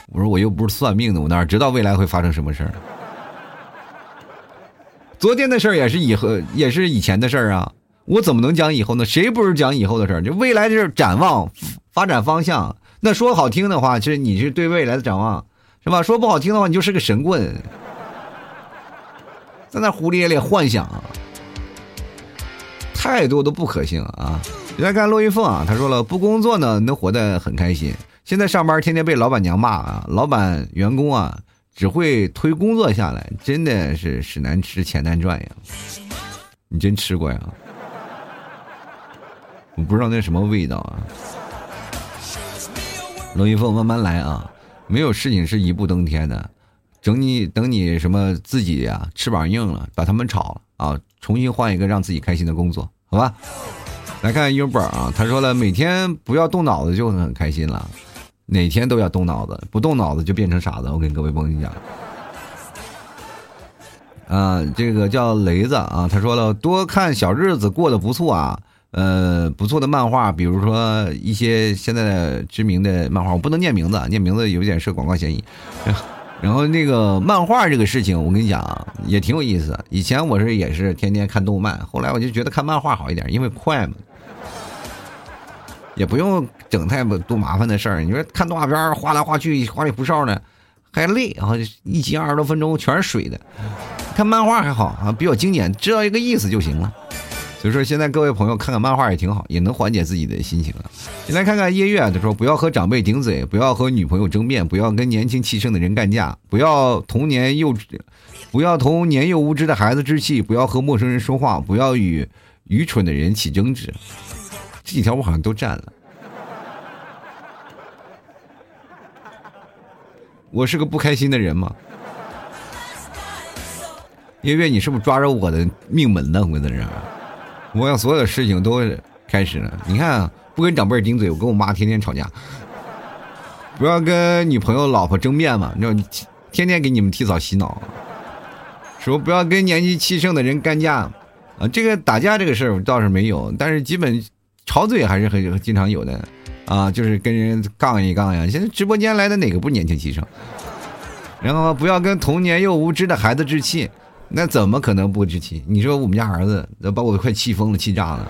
我说我又不是算命的，我哪知道未来会发生什么事儿？昨天的事儿也是以后，也是以前的事儿啊！我怎么能讲以后呢？谁不是讲以后的事儿？就未来就是展望、发展方向。那说好听的话，其实你是对未来的展望，是吧？说不好听的话，你就是个神棍，在那胡咧咧幻想，太多的不可信啊！你来看骆玉凤啊，他说了，不工作呢，能活得很开心。现在上班天天被老板娘骂啊，老板员工啊只会推工作下来，真的是屎难吃钱难赚呀！你真吃过呀？我不知道那什么味道啊。龙一凤慢慢来啊，没有事情是一步登天的，等你等你什么自己呀翅膀硬了，把他们炒了啊，重新换一个让自己开心的工作，好吧？来看优本啊，他说了，每天不要动脑子就很开心了。哪天都要动脑子，不动脑子就变成傻子。我跟各位朋友讲，啊，这个叫雷子啊，他说了，多看小日子过得不错啊，呃，不错的漫画，比如说一些现在的知名的漫画，我不能念名字，念名字有点涉广告嫌疑。然后那个漫画这个事情，我跟你讲也挺有意思。以前我是也是天天看动漫，后来我就觉得看漫画好一点，因为快嘛。也不用整太多麻烦的事儿。你说看动画片画来画去花里胡哨的，还累，然后一集二十多分钟全是水的。看漫画还好啊，比较经典，知道一个意思就行了。所以说现在各位朋友看看漫画也挺好，也能缓解自己的心情啊。先来看看音乐，他说不要和长辈顶嘴，不要和女朋友争辩，不要跟年轻气盛的人干架，不要童年幼稚，不要同年幼无知的孩子置气，不要和陌生人说话，不要与愚蠢的人起争执。这几条我好像都占了。我是个不开心的人吗？月月，你是不是抓着我的命门呢？我在这儿，我要所有事情都开始了。你看，不跟长辈顶嘴，我跟我妈天天吵架。不要跟女朋友、老婆争辩嘛，你知道，天天给你们提早洗脑。说不要跟年纪气盛的人干架啊，这个打架这个事儿倒是没有，但是基本。吵嘴还是很经常有的，啊，就是跟人杠一杠呀。现在直播间来的哪个不年轻气盛？然后不要跟童年又无知的孩子置气，那怎么可能不置气？你说我们家儿子把我快气疯了、气炸了。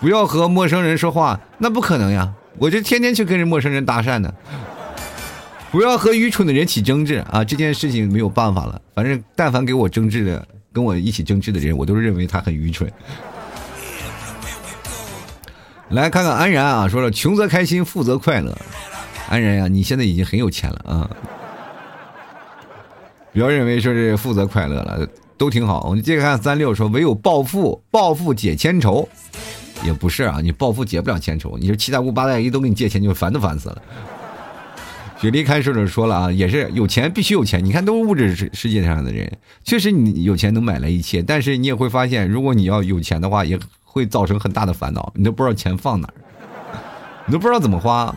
不要和陌生人说话，那不可能呀！我就天天去跟人陌生人搭讪呢。不要和愚蠢的人起争执啊！这件事情没有办法了，反正但凡给我争执的、跟我一起争执的人，我都认为他很愚蠢。来看看安然啊，说了穷则开心，富则快乐。安然呀，你现在已经很有钱了啊！不要认为说是富则快乐了，都挺好。我们接着看三六说，唯有暴富，暴富解千愁，也不是啊，你暴富解不了千愁。你说七大姑八大姨都给你借钱，就烦都烦死了。雪梨开始者说了啊，也是有钱必须有钱。你看，都是物质世世界上的人，确实你有钱能买来一切，但是你也会发现，如果你要有钱的话，也。会造成很大的烦恼，你都不知道钱放哪儿，你都不知道怎么花。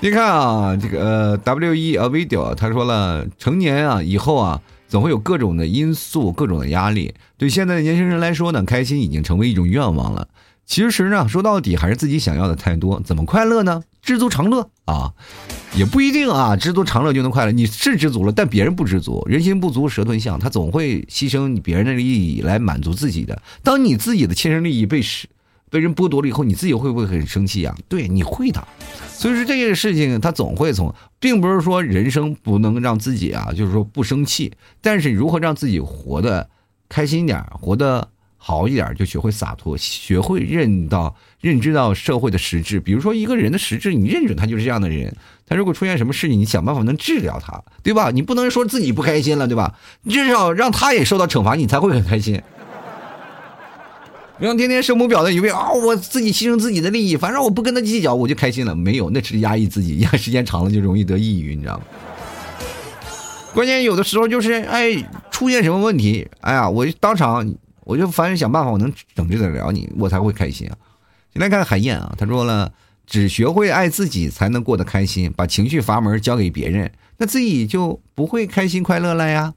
你看啊，这个呃 W E A Video 他说了，成年啊以后啊，总会有各种的因素、各种的压力。对现在的年轻人来说呢，开心已经成为一种愿望了。其实呢，说到底还是自己想要的太多。怎么快乐呢？知足常乐啊，也不一定啊，知足常乐就能快乐。你是知足了，但别人不知足，人心不足蛇吞象，他总会牺牲你别人的利益来满足自己的。当你自己的切身利益被是被人剥夺了以后，你自己会不会很生气啊？对，你会的。所以说这件事情，他总会从，并不是说人生不能让自己啊，就是说不生气，但是如何让自己活得开心点，活得好一点，就学会洒脱，学会认到、认知到社会的实质。比如说一个人的实质，你认准他就是这样的人，他如果出现什么事情，你想办法能治疗他，对吧？你不能说自己不开心了，对吧？至少让他也受到惩罚，你才会很开心。不要天天圣母婊的以为啊，我自己牺牲自己的利益，反正我不跟他计较，我就开心了。没有，那是压抑自己，压时间长了就容易得抑郁，你知道吗？关键有的时候就是，哎，出现什么问题，哎呀，我就当场我就反正想办法，我能整治得了你，我才会开心啊。来看海燕啊，他说了，只学会爱自己，才能过得开心。把情绪阀门交给别人，那自己就不会开心快乐了呀。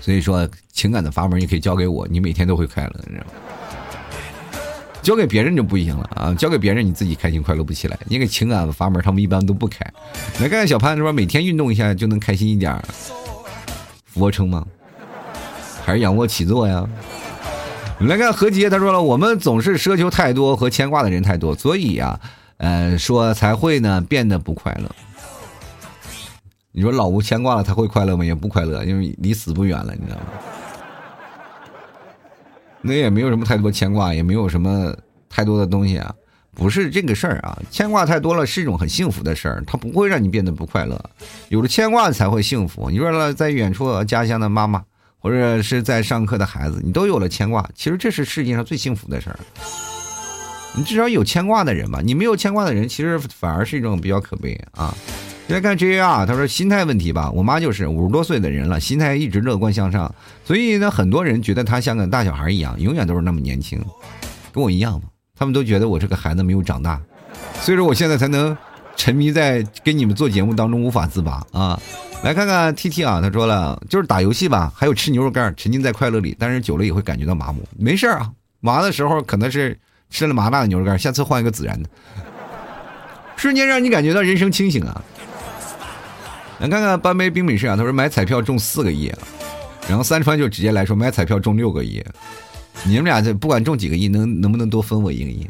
所以说，情感的阀门你可以交给我，你每天都会快乐，你知道吗？交给别人就不行了啊！交给别人你自己开心快乐不起来。因为情感的阀门他们一般都不开。来看看小潘说，每天运动一下就能开心一点。俯卧撑吗？还是仰卧起坐呀？来看何洁，他说了，我们总是奢求太多和牵挂的人太多，所以呀，呃，说才会呢变得不快乐。你说老吴牵挂了，他会快乐吗？也不快乐，因为离死不远了，你知道吗？那也没有什么太多牵挂，也没有什么太多的东西啊，不是这个事儿啊。牵挂太多了是一种很幸福的事儿，它不会让你变得不快乐。有了牵挂才会幸福。你说在远处家乡的妈妈，或者是在上课的孩子，你都有了牵挂，其实这是世界上最幸福的事儿。你至少有牵挂的人吧，你没有牵挂的人，其实反而是一种比较可悲啊。来看 J R，他说心态问题吧，我妈就是五十多岁的人了，心态一直乐观向上，所以呢，很多人觉得她像个大小孩一样，永远都是那么年轻，跟我一样嘛。他们都觉得我这个孩子没有长大，所以说我现在才能沉迷在跟你们做节目当中无法自拔啊。来看看 T T 啊，他说了，就是打游戏吧，还有吃牛肉干，沉浸在快乐里，但是久了也会感觉到麻木。没事啊，麻的时候可能是吃了麻辣的牛肉干，下次换一个孜然的，瞬间让你感觉到人生清醒啊。来看看半杯冰美式啊，他说买彩票中四个亿，然后三川就直接来说买彩票中六个亿，你们俩这不管中几个亿，能能不能多分我一个亿？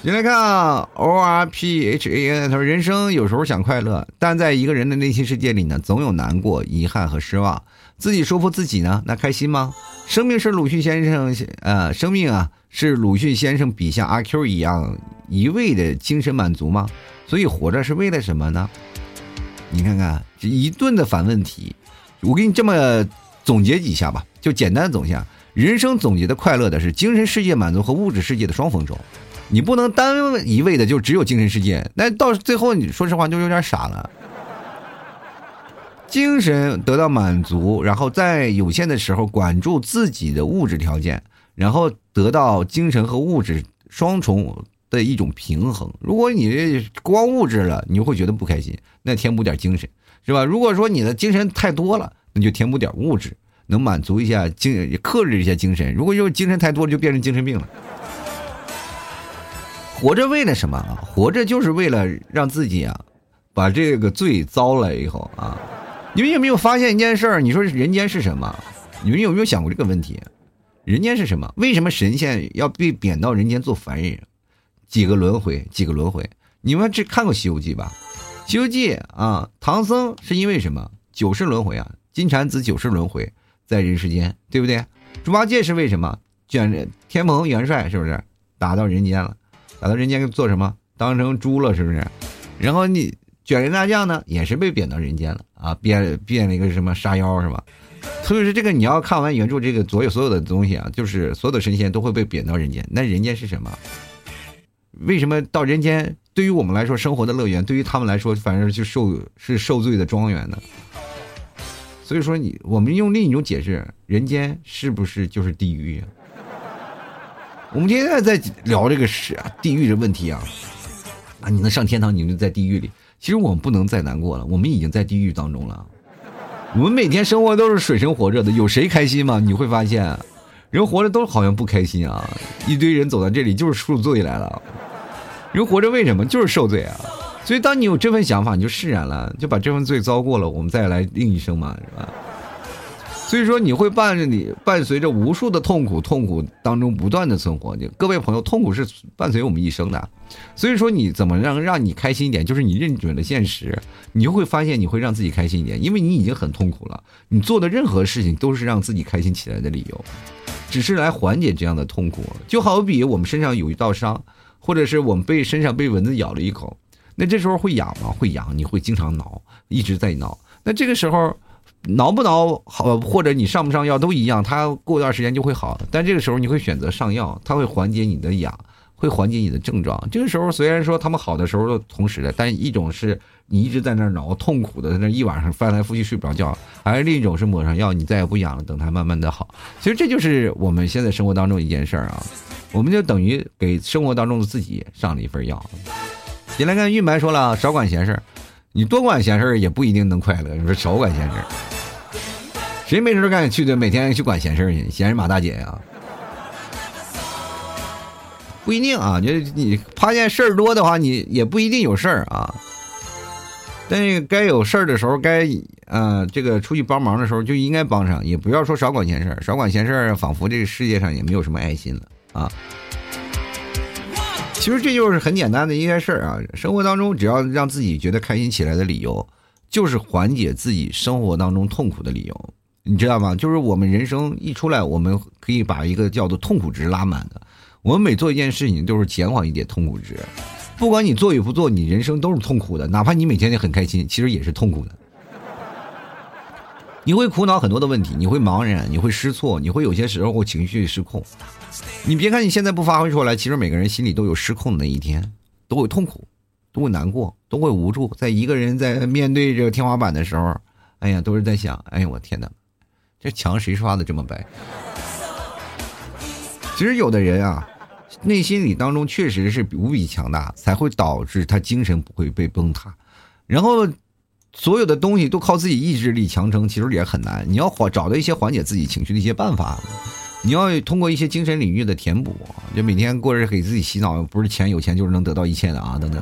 你来看啊，O R P H A N，他说人生有时候想快乐，但在一个人的内心世界里呢，总有难过、遗憾和失望。自己说服自己呢，那开心吗？生命是鲁迅先生呃，生命啊是鲁迅先生笔下阿 Q 一样一味的精神满足吗？所以活着是为了什么呢？你看看这一顿的反问题，我给你这么总结几下吧，就简单总结：人生总结的快乐的是精神世界满足和物质世界的双丰收。你不能单一味的就只有精神世界，那到最后你说实话就有点傻了。精神得到满足，然后在有限的时候管住自己的物质条件，然后得到精神和物质双重。的一种平衡。如果你光物质了，你会觉得不开心，那填补点精神，是吧？如果说你的精神太多了，那就填补点物质，能满足一下精，克制一下精神。如果又精神太多了，就变成精神病了。活着为了什么啊？活着就是为了让自己啊，把这个罪遭了以后啊。你们有没有发现一件事儿？你说人间是什么？你们有没有想过这个问题？人间是什么？为什么神仙要被贬到人间做凡人？几个轮回，几个轮回，你们只看过《西游记》吧？《西游记》啊，唐僧是因为什么？九世轮回啊，金蝉子九世轮回在人世间，对不对？猪八戒是为什么？卷天蓬元帅是不是打到人间了？打到人间做什么？当成猪了是不是？然后你卷帘大将呢，也是被贬到人间了啊，变变了一个什么杀妖是吧？所以说这个你要看完原著，这个所有所有的东西啊，就是所有的神仙都会被贬到人间。那人间是什么？为什么到人间对于我们来说生活的乐园，对于他们来说反正就受是受罪的庄园呢？所以说你我们用另一种解释，人间是不是就是地狱啊？我们现在在聊这个是啊，地狱的问题啊，啊，你能上天堂，你就在地狱里。其实我们不能再难过了，我们已经在地狱当中了。我们每天生活都是水深火热的，有谁开心吗？你会发现，人活着都好像不开心啊。一堆人走到这里就是受罪来了。人活着为什么？就是受罪啊。所以当你有这份想法，你就释然了，就把这份罪遭过了，我们再来另一生嘛，是吧？所以说你会伴着你伴随着无数的痛苦，痛苦当中不断的存活。各位朋友，痛苦是伴随我们一生的。所以说你怎么让让你开心一点，就是你认准了现实，你就会发现你会让自己开心一点，因为你已经很痛苦了。你做的任何事情都是让自己开心起来的理由，只是来缓解这样的痛苦。就好比我们身上有一道伤，或者是我们被身上被蚊子咬了一口，那这时候会痒吗？会痒，你会经常挠，一直在挠。那这个时候。挠不挠好，或者你上不上药都一样，它过段时间就会好。但这个时候你会选择上药，它会缓解你的痒，会缓解你的症状。这个时候虽然说他们好的时候同时的，但一种是你一直在那挠，痛苦的在那一晚上翻来覆去睡不着觉；，而另一种是抹上药，你再也不痒了，等它慢慢的好。其实这就是我们现在生活当中一件事儿啊，我们就等于给生活当中的自己上了一份药。先来看玉白说了，少管闲事儿。你多管闲事儿也不一定能快乐。你说少管闲事谁没事干去的？每天去管闲事儿去，闲人马大姐呀？不一定啊。你你发现事儿多的话，你也不一定有事儿啊。但是该有事儿的时候，该啊这个出去帮忙的时候就应该帮上，也不要说少管闲事儿少管闲事儿仿佛这个世界上也没有什么爱心了啊。其实这就是很简单的一件事儿啊！生活当中，只要让自己觉得开心起来的理由，就是缓解自己生活当中痛苦的理由，你知道吗？就是我们人生一出来，我们可以把一个叫做痛苦值拉满的。我们每做一件事情，都是减缓一点痛苦值。不管你做与不做，你人生都是痛苦的。哪怕你每天也很开心，其实也是痛苦的。你会苦恼很多的问题，你会茫然，你会失措，你会有些时候情绪失控。你别看你现在不发挥出来，其实每个人心里都有失控的那一天，都会痛苦，都会难过，都会无助。在一个人在面对这个天花板的时候，哎呀，都是在想：哎呀，我天哪，这墙谁刷的这么白？其实有的人啊，内心里当中确实是无比强大，才会导致他精神不会被崩塌，然后。所有的东西都靠自己意志力强撑，其实也很难。你要缓找到一些缓解自己情绪的一些办法，你要通过一些精神领域的填补，就每天过着给自己洗脑，不是钱有钱就是能得到一切的啊，等等。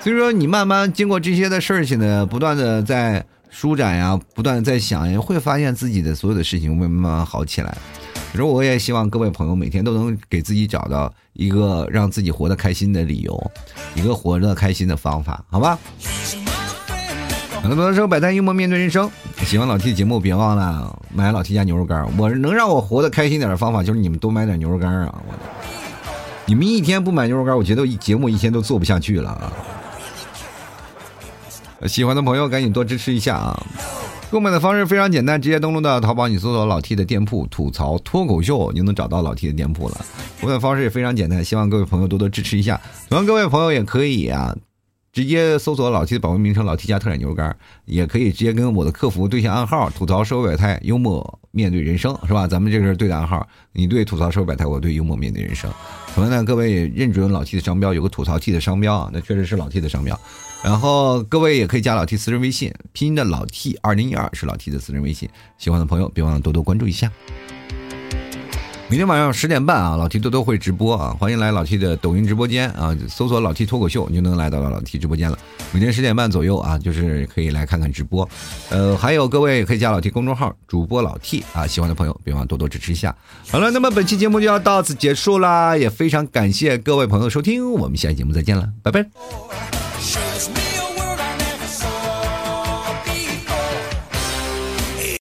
所以说，你慢慢经过这些的事情呢，不断的在舒展呀，不断的在想，会发现自己的所有的事情会慢慢好起来。其实，我也希望各位朋友每天都能给自己找到一个让自己活得开心的理由，一个活得开心的方法，好吧？很多朋友说摆摊幽默面对人生，喜欢老 T 的节目，别忘了买老 T 家牛肉干。我能让我活得开心点的方法，就是你们多买点牛肉干啊！我，你们一天不买牛肉干，我觉得一节目一天都做不下去了啊！喜欢的朋友赶紧多支持一下啊！购买的方式非常简单，直接登录到淘宝，你搜索老 T 的店铺“吐槽脱口秀”，你就能找到老 T 的店铺了。购买方式也非常简单，希望各位朋友多多支持一下。同样，各位朋友也可以啊。直接搜索老 T 的保温名称“老 T 家特产牛肉干”，也可以直接跟我的客服对象暗号“吐槽社会百态，幽默面对人生”，是吧？咱们这个是对的暗号，你对吐槽社会百态，我对幽默面对人生。同样呢，各位认准老 T 的商标，有个吐槽 T 的商标啊，那确实是老 T 的商标。然后各位也可以加老 T 私人微信，拼音的老 T 二零一二是老 T 的私人微信，喜欢的朋友别忘了多多关注一下。明天晚上十点半啊，老 T 多多会直播啊，欢迎来老 T 的抖音直播间啊，搜索老 T 脱口秀，你就能来到老 T 直播间了。每天十点半左右啊，就是可以来看看直播。呃，还有各位可以加老 T 公众号主播老 T 啊，喜欢的朋友别忘多多支持一下。好了，那么本期节目就要到此结束啦，也非常感谢各位朋友收听，我们下期节目再见了，拜拜。